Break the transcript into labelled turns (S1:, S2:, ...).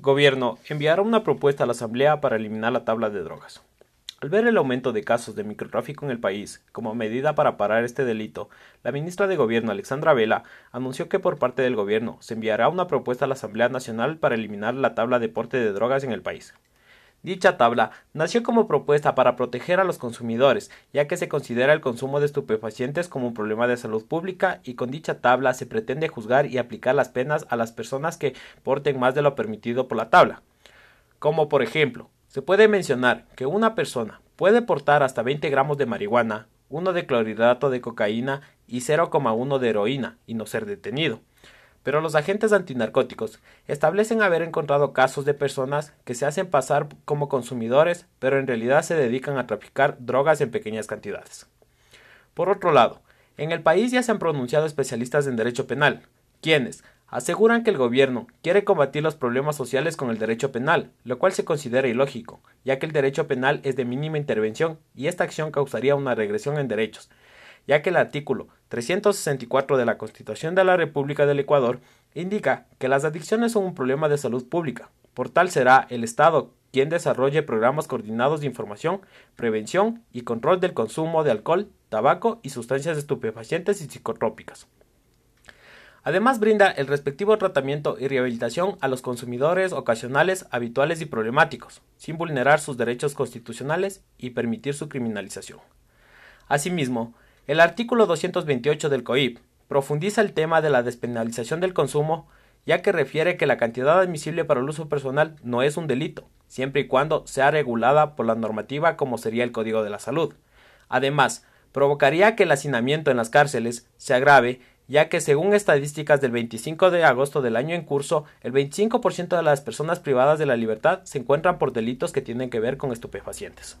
S1: Gobierno enviará una propuesta a la Asamblea para eliminar la tabla de drogas. Al ver el aumento de casos de microtráfico en el país, como medida para parar este delito, la ministra de Gobierno Alexandra Vela anunció que por parte del Gobierno se enviará una propuesta a la Asamblea Nacional para eliminar la tabla de porte de drogas en el país. Dicha tabla nació como propuesta para proteger a los consumidores, ya que se considera el consumo de estupefacientes como un problema de salud pública y con dicha tabla se pretende juzgar y aplicar las penas a las personas que porten más de lo permitido por la tabla. Como por ejemplo, se puede mencionar que una persona puede portar hasta 20 gramos de marihuana, 1 de clorhidrato de cocaína y 0,1 de heroína y no ser detenido pero los agentes antinarcóticos establecen haber encontrado casos de personas que se hacen pasar como consumidores, pero en realidad se dedican a traficar drogas en pequeñas cantidades. Por otro lado, en el país ya se han pronunciado especialistas en derecho penal, quienes aseguran que el gobierno quiere combatir los problemas sociales con el derecho penal, lo cual se considera ilógico, ya que el derecho penal es de mínima intervención y esta acción causaría una regresión en derechos, ya que el artículo 364 de la Constitución de la República del Ecuador indica que las adicciones son un problema de salud pública. Por tal será el Estado quien desarrolle programas coordinados de información, prevención y control del consumo de alcohol, tabaco y sustancias estupefacientes y psicotrópicas. Además brinda el respectivo tratamiento y rehabilitación a los consumidores ocasionales, habituales y problemáticos, sin vulnerar sus derechos constitucionales y permitir su criminalización. Asimismo, el artículo 228 del COIP profundiza el tema de la despenalización del consumo, ya que refiere que la cantidad admisible para el uso personal no es un delito, siempre y cuando sea regulada por la normativa como sería el Código de la Salud. Además, provocaría que el hacinamiento en las cárceles se agrave, ya que según estadísticas del 25 de agosto del año en curso, el 25% de las personas privadas de la libertad se encuentran por delitos que tienen que ver con estupefacientes.